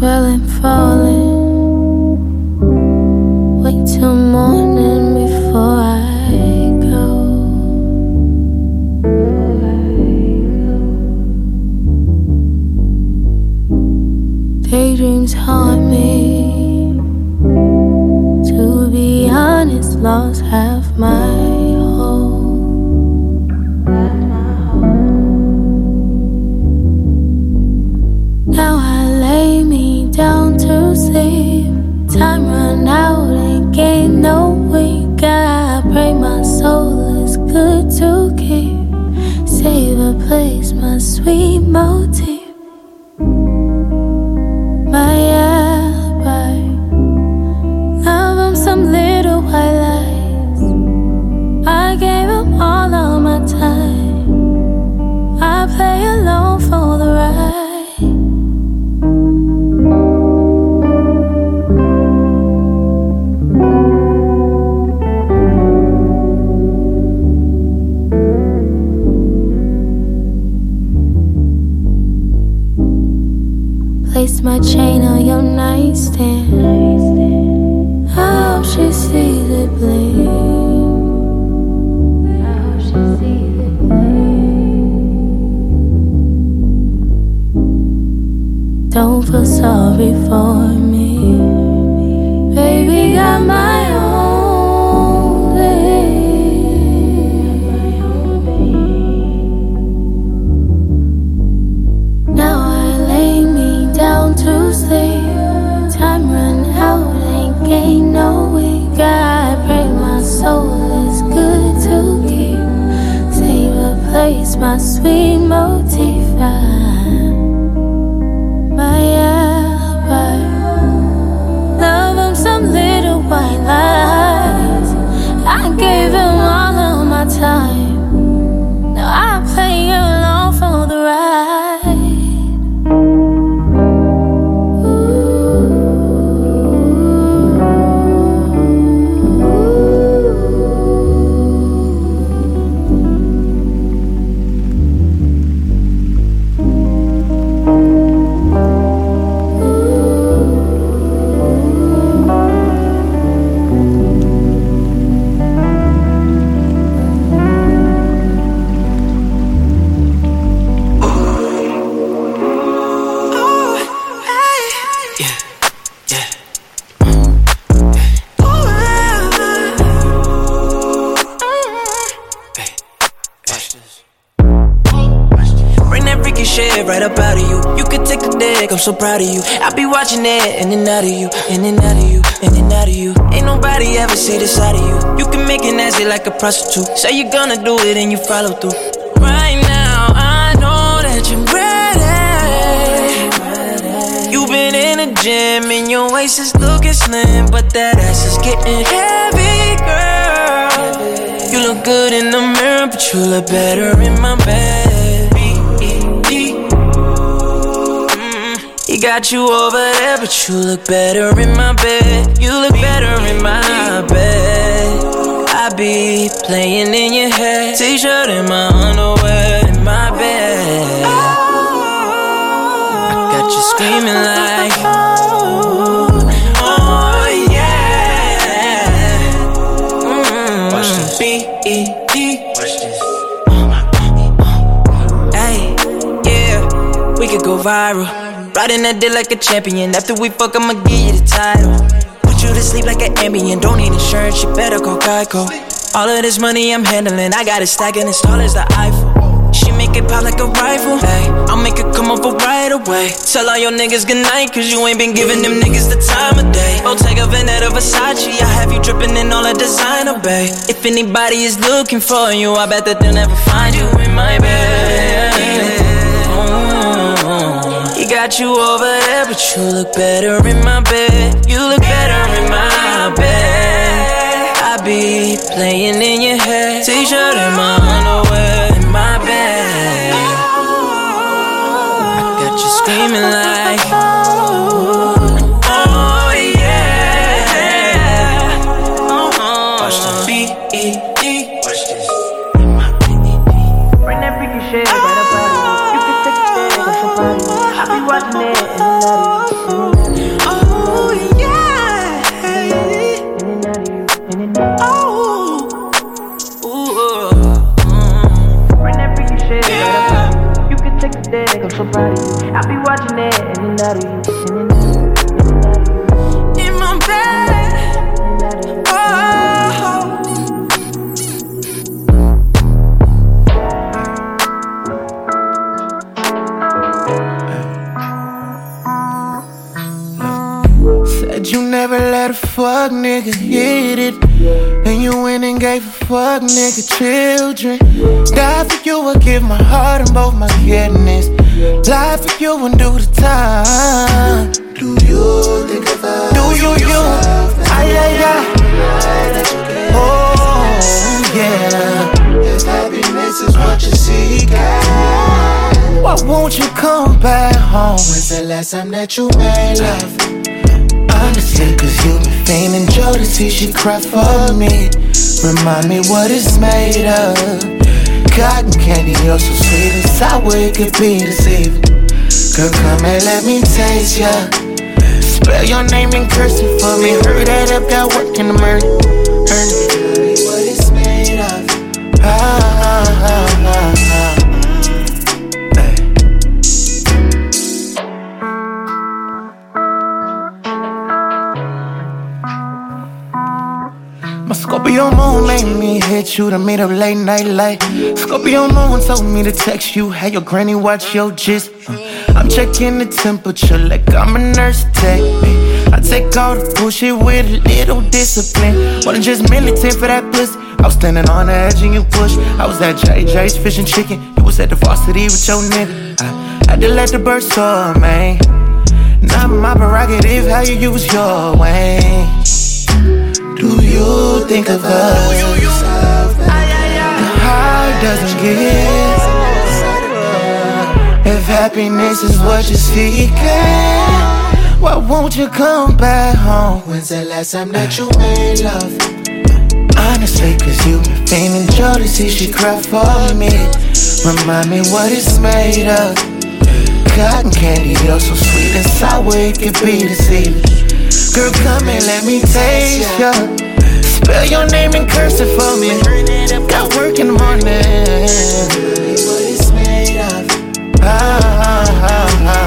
My alibi. Love, I'm so proud of you. I be watching it in and out of you, in and out of you, in and out of you. Ain't nobody ever see the side of you. You can make it nasty like a prostitute. Say you're gonna do it and you follow through. Right now, I know that you're ready. You've been in the gym and your waist is looking slim, but that ass is getting heavy, girl. You look good in the mirror, but you look better in my bed. Got you over there, but you look better in my bed. You look better in my bed. I be playing in your head. T-shirt and my underwear in my bed. I got you screaming like, oh yeah. Mm-hmm. Watch this. B-E-D. Watch this. Hey, yeah, we could go viral. Riding that dick like a champion. After we fuck, I'ma give you the title. Put you to sleep like an Ambien. Don't need insurance, you better call Geico. All of this money I'm handling, I got it stacking as tall as the Eiffel. She make it pop like a rifle. Hey, I'll make it come over right away. Tell all your niggas good night, cause you ain't been giving them niggas the time of day. Oh, Bottega Veneta Versace, I have you dripping in all the designer, babe. If anybody is looking for you, I bet that they'll never find you in my bed. Got you over there, but you look better in my bed. You look better in my bed. I be playing in your head. T-shirt and my underwear in my bed. I got you screaming like, fuck nigga children. Die for you, I give my heart and both my kidneys. Lie for you and do the time. Do you think of us? Do you, you? Ay, ay, ay. Oh, yeah. If happiness is what you seek, why won't you come back home? When's the last time that you made love? Honestly, cause you been feigning jealousy, she cry for me. Remind me what it's made of. Cotton candy, you're so sweet and sour, it could be deceiving. Girl, come and let me taste ya. Spell your name in cursive for me. Hurry that up, got work in the morning. Scorpio moon made me hit you to meet up late night light. Scorpio moon told me to text you, have your granny watch your gist. Uh, I'm checking the temperature like I'm a nurse tech. Me. I take all the bullshit with a little discipline. Wasn't just militant for that pussy. I was standing on the edge and you push. I was at JJ's fishing chicken. You was at the varsity with your nigga. I had to let the bird soar, man. Not my prerogative how you use your way. You think of us? The heart doesn't give. If happiness is what you're seeking, why won't you come back home? When's the last time that you made love? Honestly, cause you been feigning jealousy, she cry for me. Remind me what it's made of. Cotton candy, you're so sweet and sour, it could be deceiving. Girl, come and let me taste ya. Spell your name in cursive for me. Got work in the morning. What it's made of. Ah, ah, ah, ah,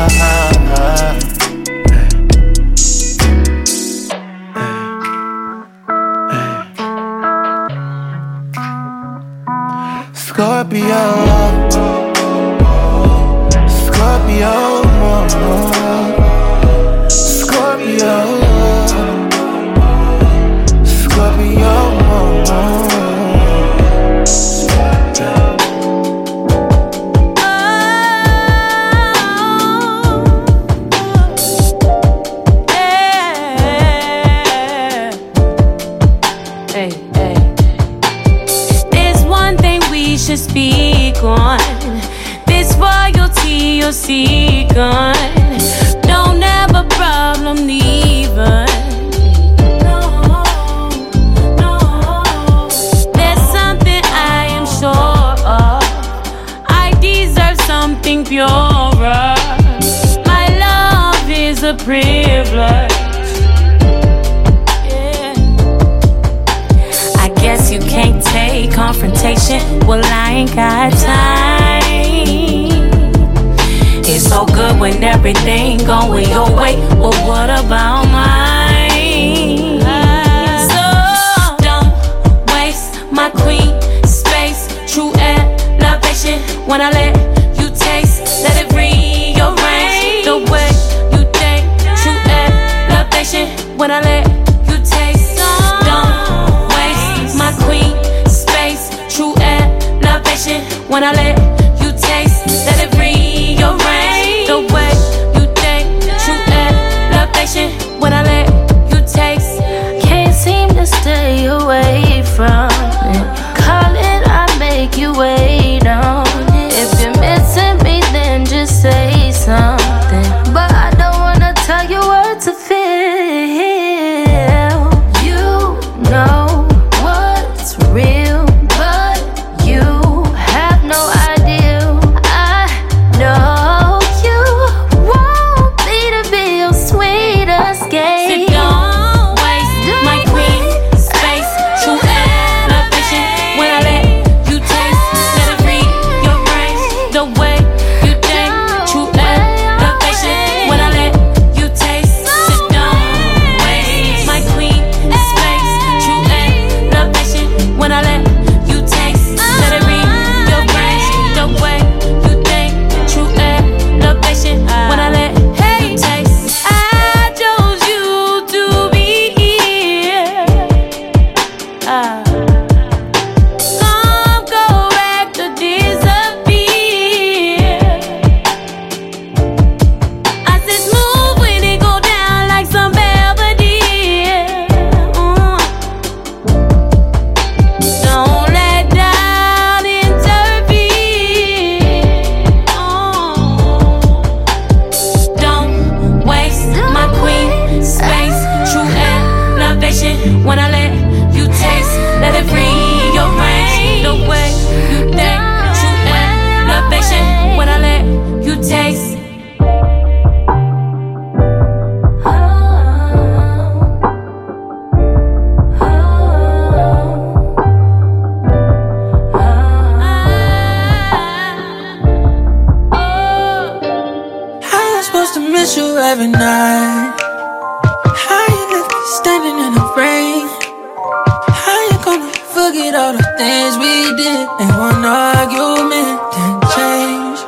all the things we did and one argument can change,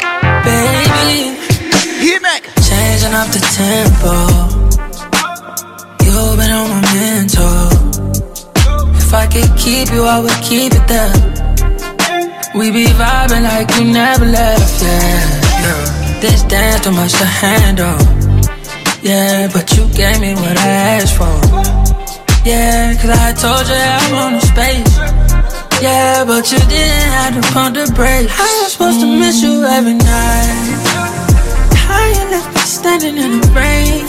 baby? Changing up the tempo. You've been on my mental. If I could keep you, I would keep it there. We be vibing like you never left, yeah. yeah. This dance too much to handle. Yeah, but you gave me what I asked for. Yeah, cause I told you I want a space. Yeah, but you didn't have to pump the brakes. How you supposed to miss you every night? How you left me standing in the rain?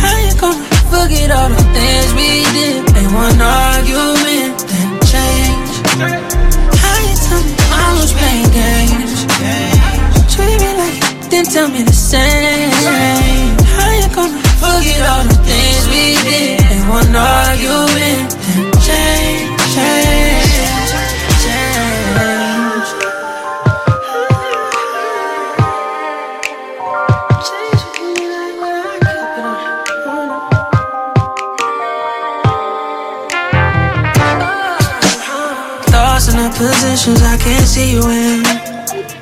How you gonna forget all the things we did in one argument then change? How you tell me I was playing games? Treat me like you didn't tell me the same. How you gonna forget all the things we did in one argument change, change, positions I can't see you in.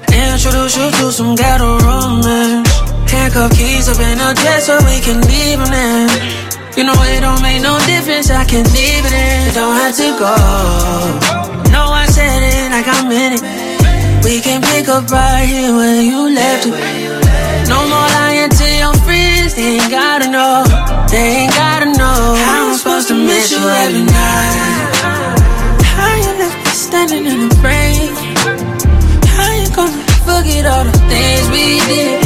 Introduce you to some ghetto romance. Handcuff keys up in a dress so we can leave them in. You know it don't make no difference, I can leave it in. You don't have to go. No, I said it like I meant it. We can pick up right here where you left it. No more lying to your friends, they ain't gotta know. They ain't gotta know. How I'm supposed to miss you every night. Standing in the rain? How you gonna forget all the things we did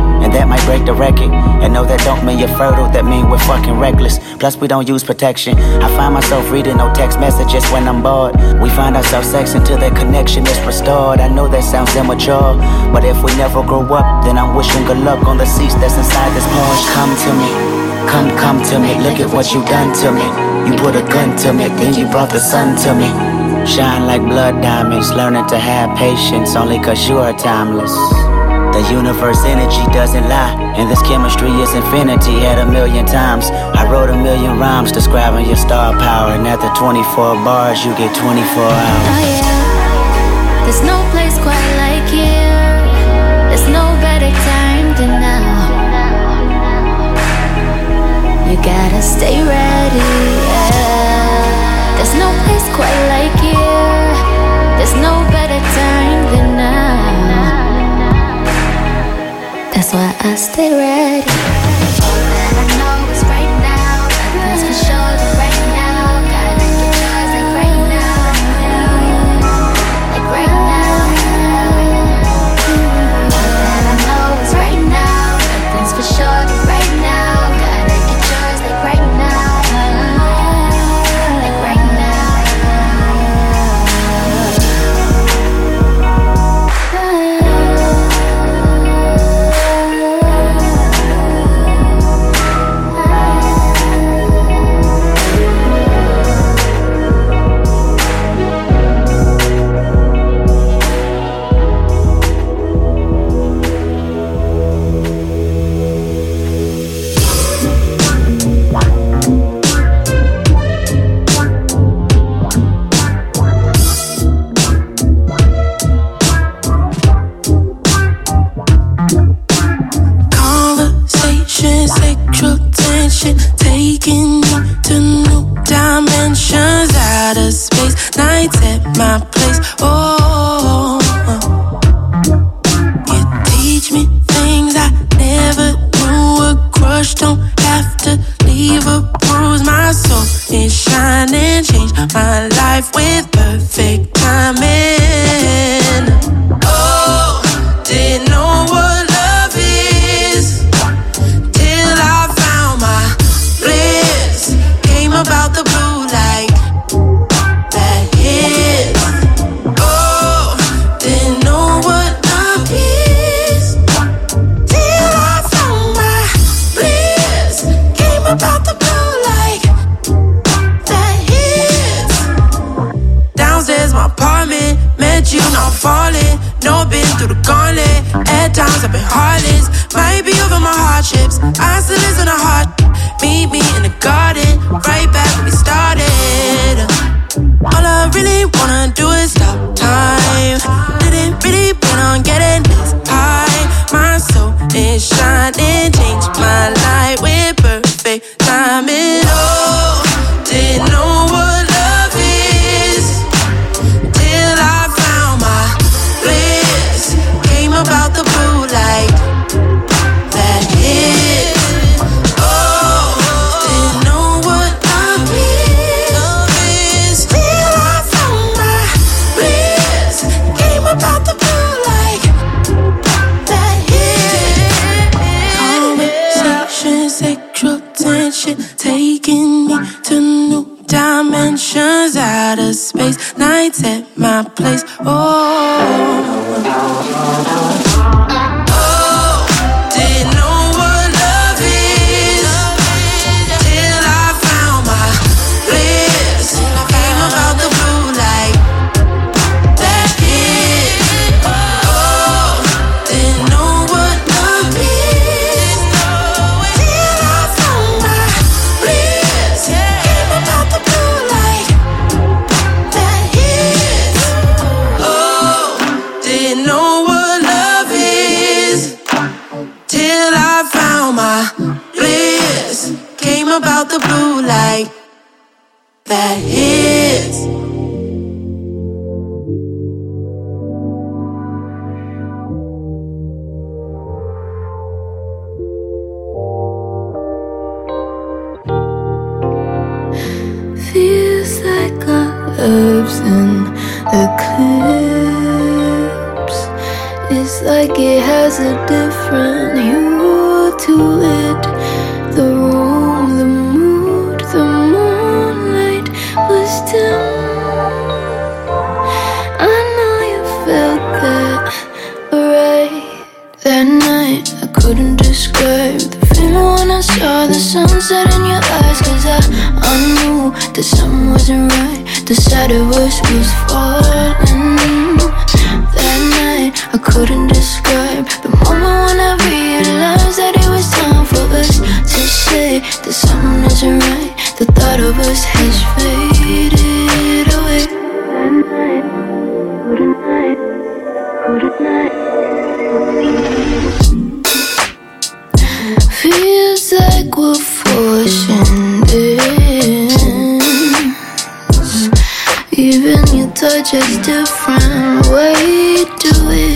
And that might break the record. And no, that don't mean you're fertile, that mean we're fucking reckless. Plus, we don't use protection. I find myself reading no text messages when I'm bored. We find ourselves sex until that connection is restored. I know that sounds immature, but if we never grow up, then I'm wishing good luck on the seats that's inside this Porsche. Come to me. Come, come to me, look at what you done to me. You put a gun to me, then you brought the sun to me. Shine like blood diamonds, learning to have patience only cause you are timeless. The universe energy doesn't lie, and this chemistry is infinity at a million times. I wrote a million rhymes describing your star power, and after 24 bars, you get 24 hours. Oh, yeah. There's no place quite like here, there's no better time than now. You gotta stay ready. Yeah. There's no place quite like here. There's no better I stay ready. Right back. like it has a different hue to it. The room, the mood, the moonlight was dim. I know you felt that right that night. I couldn't describe the feeling when I saw the sunset in your eyes. Cause I, I knew that something wasn't right. The side was, was falling. I couldn't describe the moment when I realized that it was time for us to say that something isn't right. The thought of us has faded away. Feels like we're forcing this. Even your touch is different. Way to it.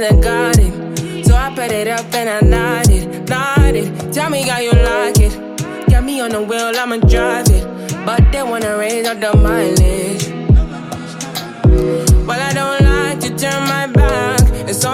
should got it. So I put it up and I nodded, nodded. Tell me how you like it. Got me on the wheel, I'ma drive it. But they wanna raise up the mileage. Well, I don't like to turn my back, so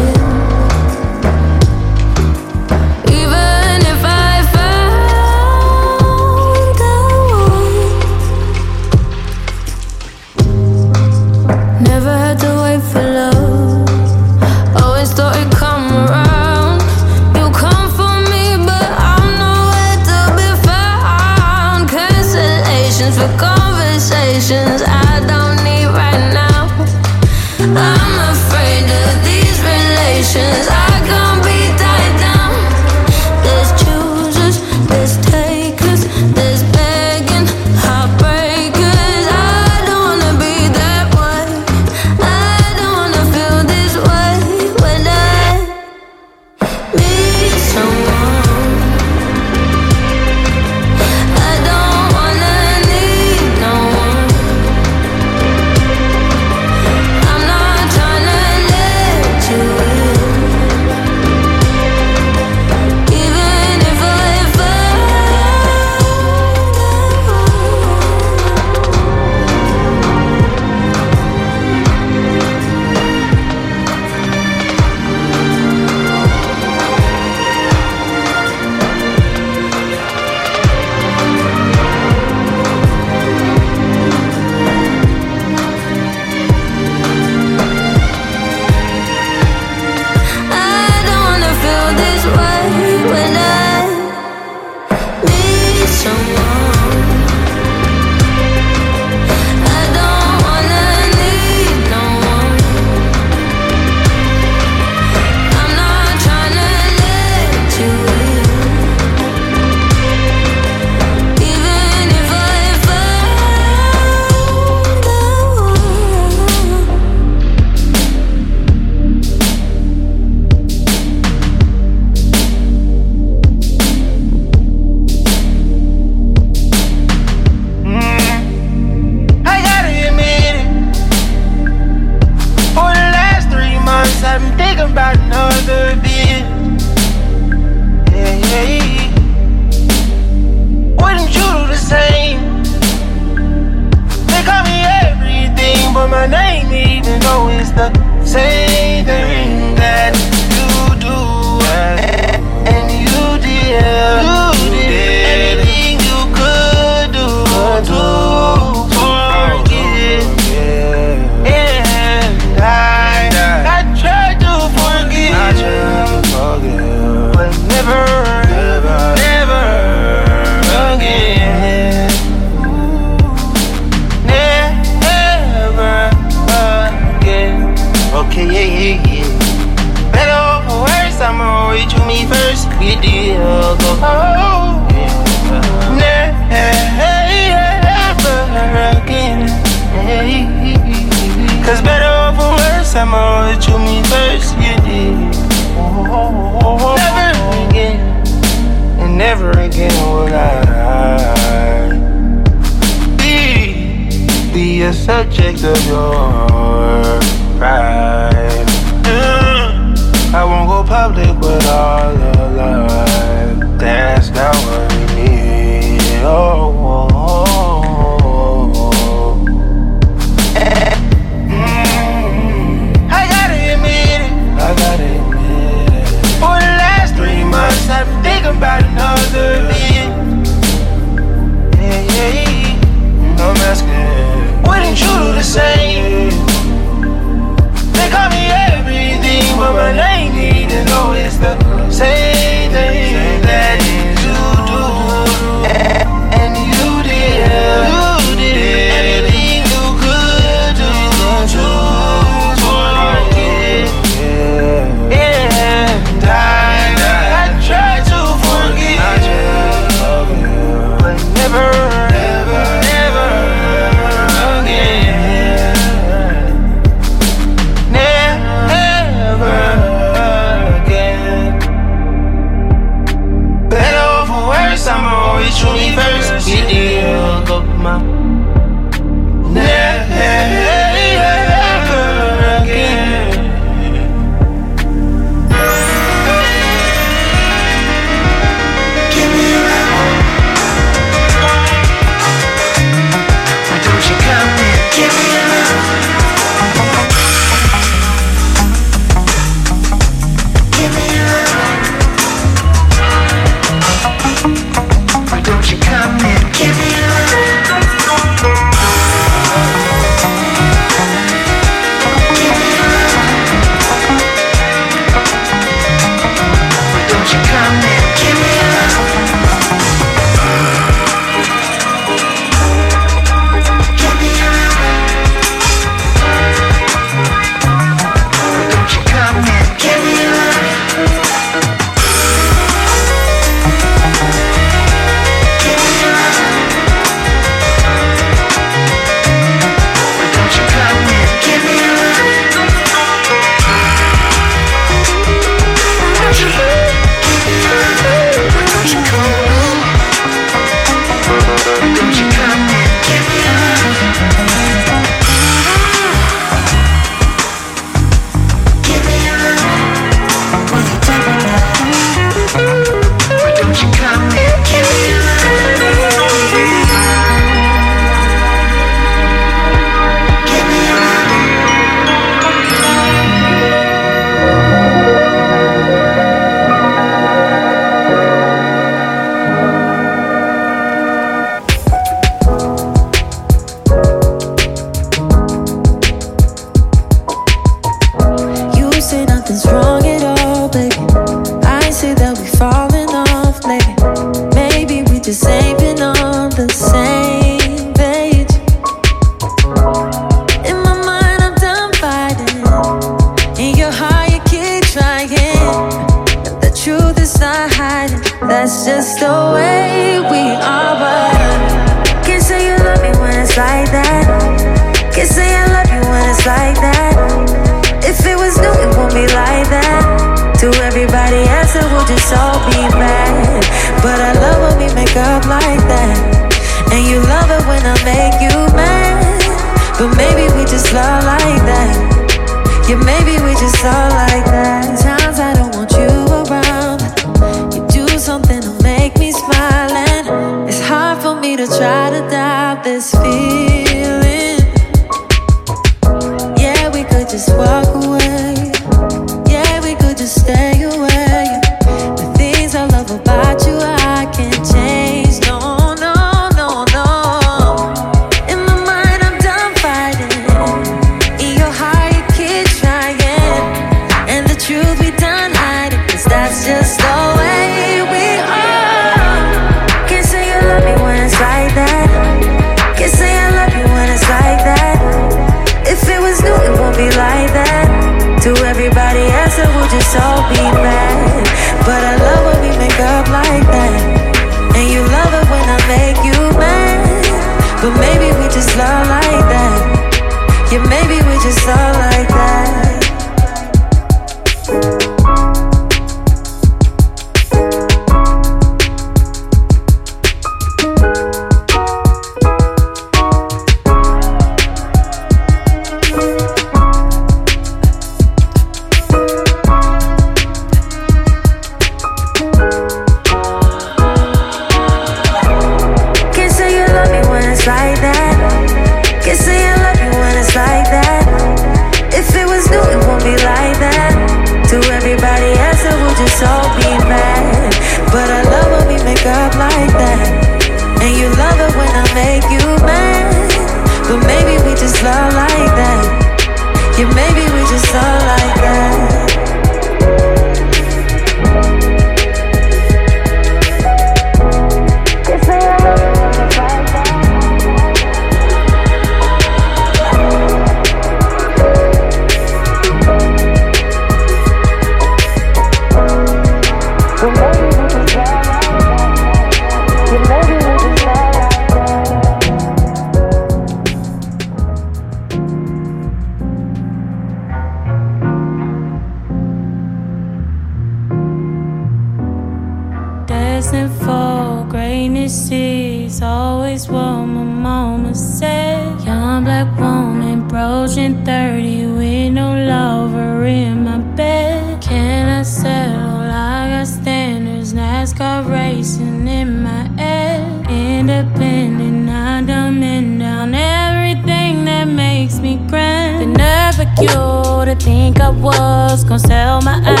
Destined for greatness is always what my mama said. Young black woman, approaching 30 with no lover in my bed. Can I settle? I got standards, NASCAR racing in my head. Independent, I dumbing down everything that makes me grand. The nerve of you to think I was gonna sell my house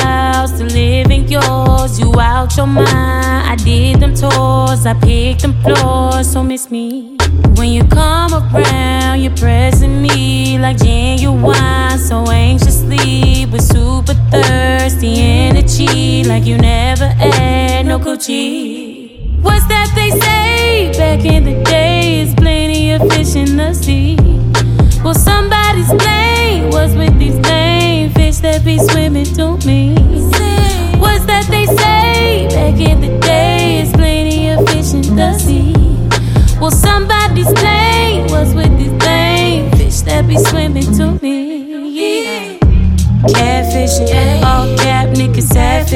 to live in yours. You out your mind. I did them tours, I picked them floors, so miss me. When you come around, you're pressing me like genuine, so anxiously with super thirsty energy, like you never had no Gucci. What's that they say back in the days? Plenty of fish in the sea. Well, somebody's plane was with these lame fish that be swimming to me.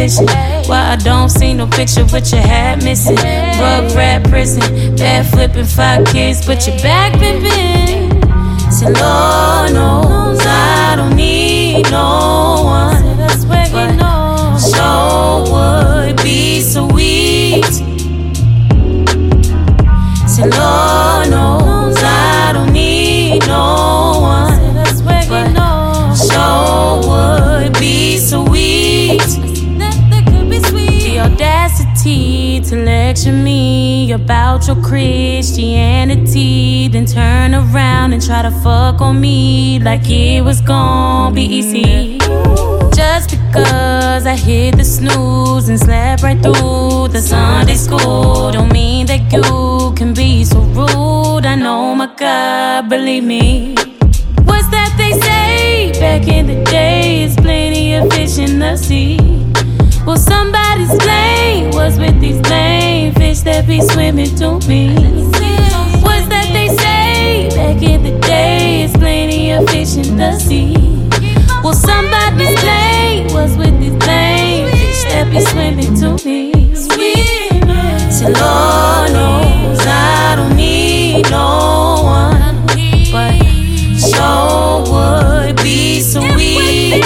Sad. Why I don't see no picture with your hat missing? Rug rat prison, bad flipping five kids, but your back been bent. Say, Lord knows I don't need no one. But sure would be sweet. Say, Lord lecture me about your Christianity, then turn around and try to fuck on me like it was gonna be easy. Just because I hit the snooze and slept right through the Sunday school, don't mean that you can be so rude. I know my God, believe me. What's that they say back in the days? Plenty of fish in the sea. Well, somebody's plane was with these lame fish that be swimming to me. What's that they say back in the days? Plenty of fish in the sea. Well, somebody's plane was with these lame fish that be swimming to me. Say, Lord knows I don't need no one, but sure would be sweet.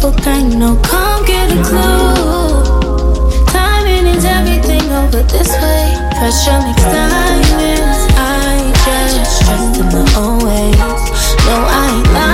simple thing. No, come get a clue. Timing is everything over this way. Pressure makes diamonds. I just trust in my own ways. No, I ain't lying.